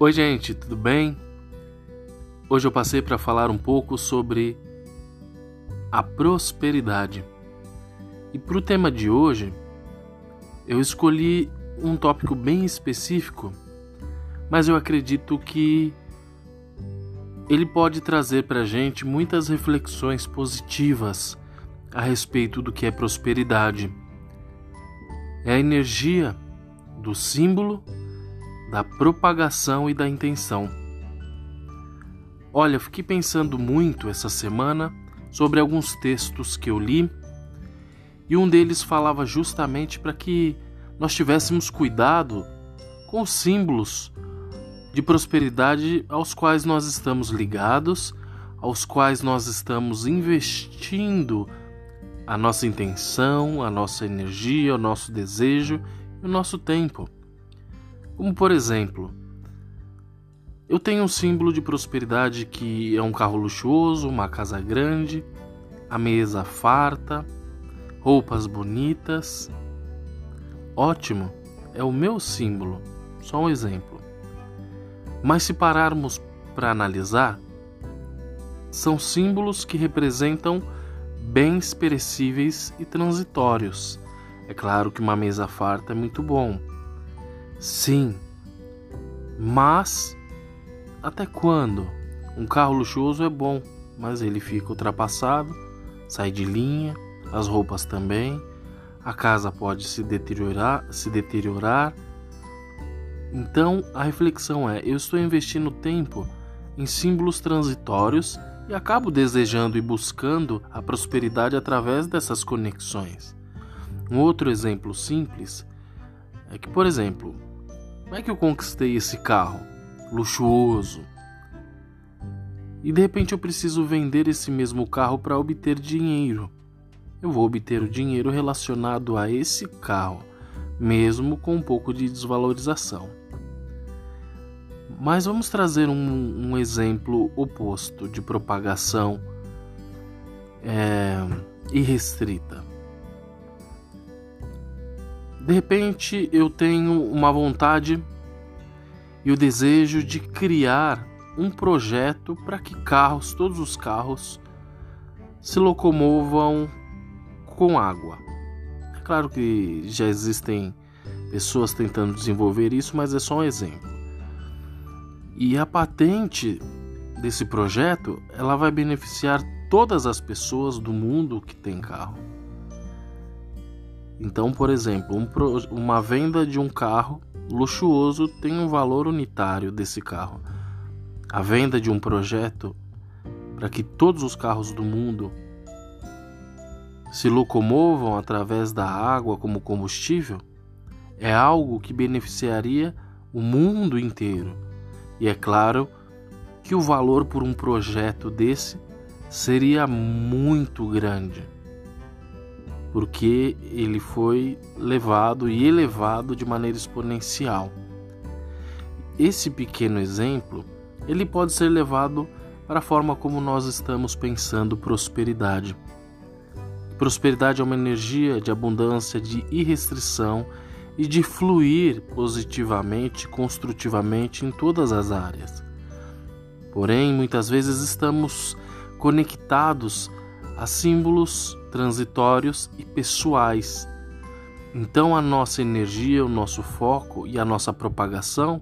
Oi, gente, tudo bem? Hoje eu passei para falar um pouco sobre a prosperidade. E para o tema de hoje, eu escolhi um tópico bem específico, mas eu acredito que ele pode trazer para a gente muitas reflexões positivas a respeito do que é prosperidade. É a energia do símbolo, da propagação e da intenção. Olha, fiquei pensando muito essa semana sobre alguns textos que eu li e um deles falava justamente para que nós tivéssemos cuidado com os símbolos de prosperidade aos quais nós estamos ligados, aos quais nós estamos investindo a nossa intenção, a nossa energia, o nosso desejo e o nosso tempo. Como por exemplo, eu tenho um símbolo de prosperidade que é um carro luxuoso, uma casa grande, a mesa farta, roupas bonitas. Ótimo, é o meu símbolo, só um exemplo. Mas se pararmos para analisar, são símbolos que representam bens perecíveis e transitórios. É claro que uma mesa farta é muito bom. Sim, mas até quando? Um carro luxuoso é bom, mas ele fica ultrapassado, sai de linha, as roupas também, a casa pode se deteriorar, se deteriorar. Então, a reflexão é: eu estou investindo tempo em símbolos transitórios e acabo desejando e buscando a prosperidade através dessas conexões. Um outro exemplo simples é que, por exemplo, como é que eu conquistei esse carro? luxuoso. E de repente eu preciso vender esse mesmo carro para obter dinheiro. Eu vou obter o dinheiro relacionado a esse carro, mesmo com um pouco de desvalorização. Mas vamos trazer um, um exemplo oposto de propagação é, irrestrita. De repente eu tenho uma vontade e o desejo de criar um projeto para que carros, todos os carros, se locomovam com água. É claro que já existem pessoas tentando desenvolver isso, mas é só um exemplo. E a patente desse projeto, ela vai beneficiar todas as pessoas do mundo que tem carro. Então, por exemplo, um, uma venda de um carro luxuoso tem um valor unitário desse carro. A venda de um projeto para que todos os carros do mundo se locomovam através da água como combustível é algo que beneficiaria o mundo inteiro. E é claro que o valor por um projeto desse seria muito grande porque ele foi levado e elevado de maneira exponencial. Esse pequeno exemplo, ele pode ser levado para a forma como nós estamos pensando prosperidade. Prosperidade é uma energia de abundância, de irrestrição e de fluir positivamente, construtivamente em todas as áreas. Porém, muitas vezes estamos conectados a símbolos transitórios e pessoais. Então, a nossa energia, o nosso foco e a nossa propagação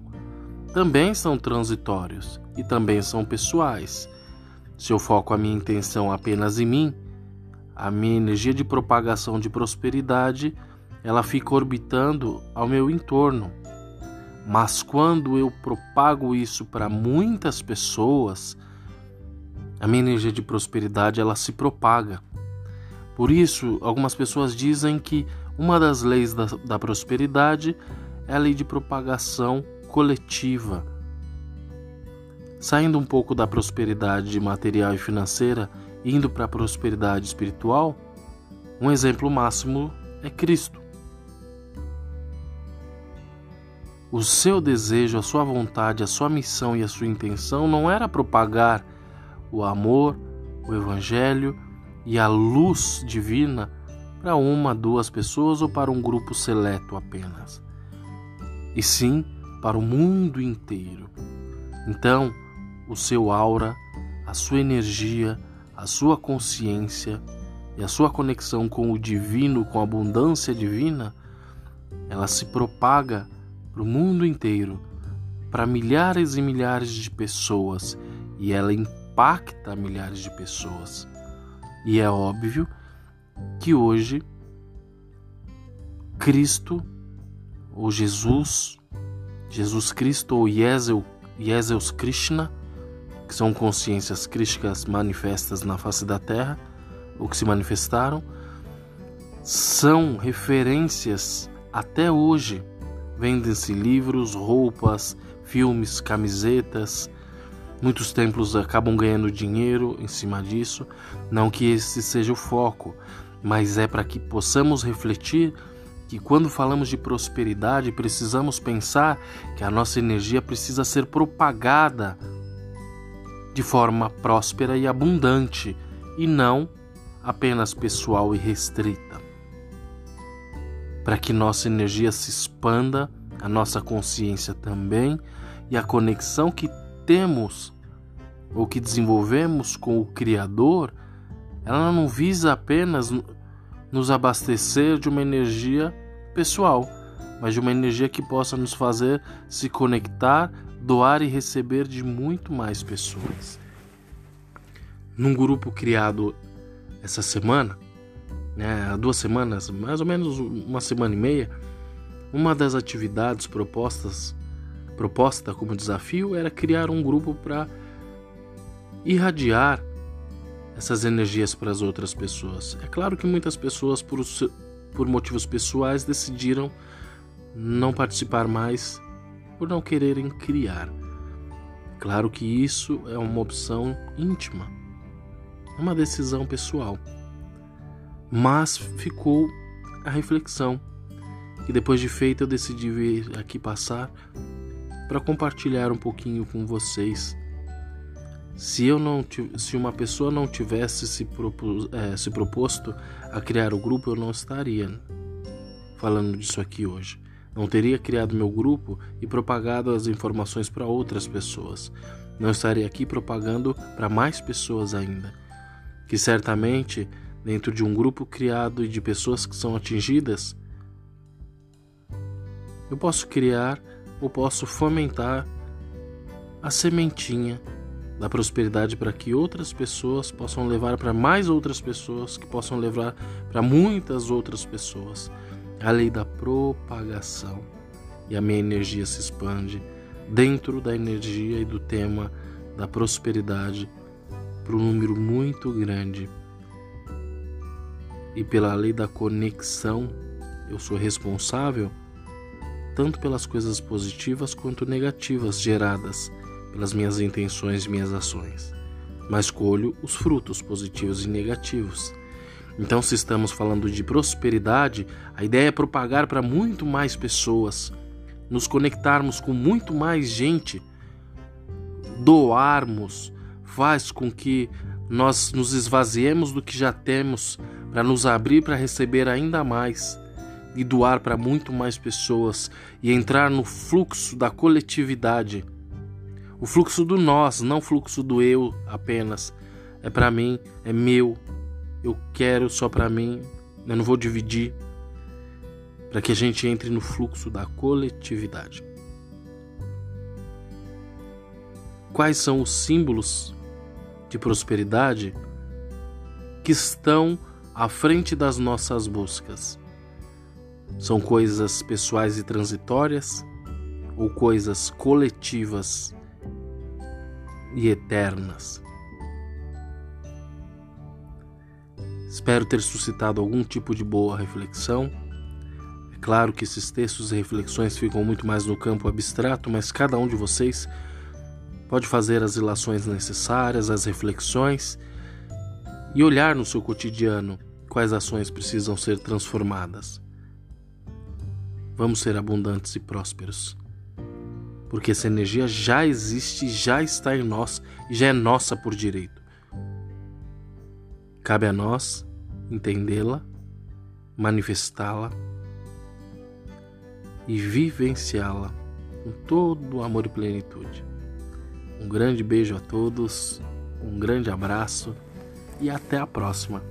também são transitórios e também são pessoais. Se eu foco a minha intenção apenas em mim, a minha energia de propagação de prosperidade, ela fica orbitando ao meu entorno. Mas quando eu propago isso para muitas pessoas, a minha energia de prosperidade ela se propaga. Por isso, algumas pessoas dizem que uma das leis da, da prosperidade é a lei de propagação coletiva. Saindo um pouco da prosperidade material e financeira, indo para a prosperidade espiritual, um exemplo máximo é Cristo. O seu desejo, a sua vontade, a sua missão e a sua intenção não era propagar o amor, o evangelho e a luz divina para uma, duas pessoas ou para um grupo seleto apenas. E sim para o mundo inteiro. Então, o seu aura, a sua energia, a sua consciência e a sua conexão com o divino, com a abundância divina, ela se propaga para o mundo inteiro, para milhares e milhares de pessoas e ela impacta milhares de pessoas. E é óbvio que hoje Cristo ou Jesus, Jesus Cristo ou Yeseus Krishna, que são consciências crísticas manifestas na face da Terra, ou que se manifestaram, são referências até hoje. Vendem-se livros, roupas, filmes, camisetas. Muitos templos acabam ganhando dinheiro em cima disso. Não que esse seja o foco, mas é para que possamos refletir que quando falamos de prosperidade, precisamos pensar que a nossa energia precisa ser propagada de forma próspera e abundante e não apenas pessoal e restrita. Para que nossa energia se expanda, a nossa consciência também e a conexão que temos ou que desenvolvemos com o Criador, ela não visa apenas nos abastecer de uma energia pessoal, mas de uma energia que possa nos fazer se conectar, doar e receber de muito mais pessoas. Num grupo criado essa semana, né, há duas semanas, mais ou menos uma semana e meia, uma das atividades propostas proposta como desafio era criar um grupo para irradiar essas energias para as outras pessoas. É claro que muitas pessoas, por, por motivos pessoais, decidiram não participar mais por não quererem criar. Claro que isso é uma opção íntima, é uma decisão pessoal. Mas ficou a reflexão, que depois de feita eu decidi vir aqui passar para compartilhar um pouquinho com vocês se eu não se uma pessoa não tivesse se, propus, é, se proposto a criar o grupo, eu não estaria falando disso aqui hoje. Não teria criado meu grupo e propagado as informações para outras pessoas. Não estaria aqui propagando para mais pessoas ainda. Que certamente, dentro de um grupo criado e de pessoas que são atingidas, eu posso criar ou posso fomentar a sementinha da prosperidade para que outras pessoas possam levar para mais outras pessoas, que possam levar para muitas outras pessoas. A lei da propagação. E a minha energia se expande dentro da energia e do tema da prosperidade para um número muito grande. E pela lei da conexão, eu sou responsável tanto pelas coisas positivas quanto negativas geradas pelas minhas intenções e minhas ações, mas colho os frutos positivos e negativos. Então, se estamos falando de prosperidade, a ideia é propagar para muito mais pessoas, nos conectarmos com muito mais gente, doarmos, faz com que nós nos esvaziemos do que já temos para nos abrir para receber ainda mais e doar para muito mais pessoas e entrar no fluxo da coletividade o fluxo do nós, não o fluxo do eu apenas. É para mim, é meu. Eu quero só para mim. Eu não vou dividir. Para que a gente entre no fluxo da coletividade. Quais são os símbolos de prosperidade que estão à frente das nossas buscas? São coisas pessoais e transitórias ou coisas coletivas e eternas. Espero ter suscitado algum tipo de boa reflexão. É claro que esses textos e reflexões ficam muito mais no campo abstrato, mas cada um de vocês pode fazer as ilações necessárias, as reflexões e olhar no seu cotidiano quais ações precisam ser transformadas. Vamos ser abundantes e prósperos porque essa energia já existe, já está em nós já é nossa por direito. Cabe a nós entendê-la, manifestá-la e vivenciá-la com todo o amor e plenitude. Um grande beijo a todos, um grande abraço e até a próxima.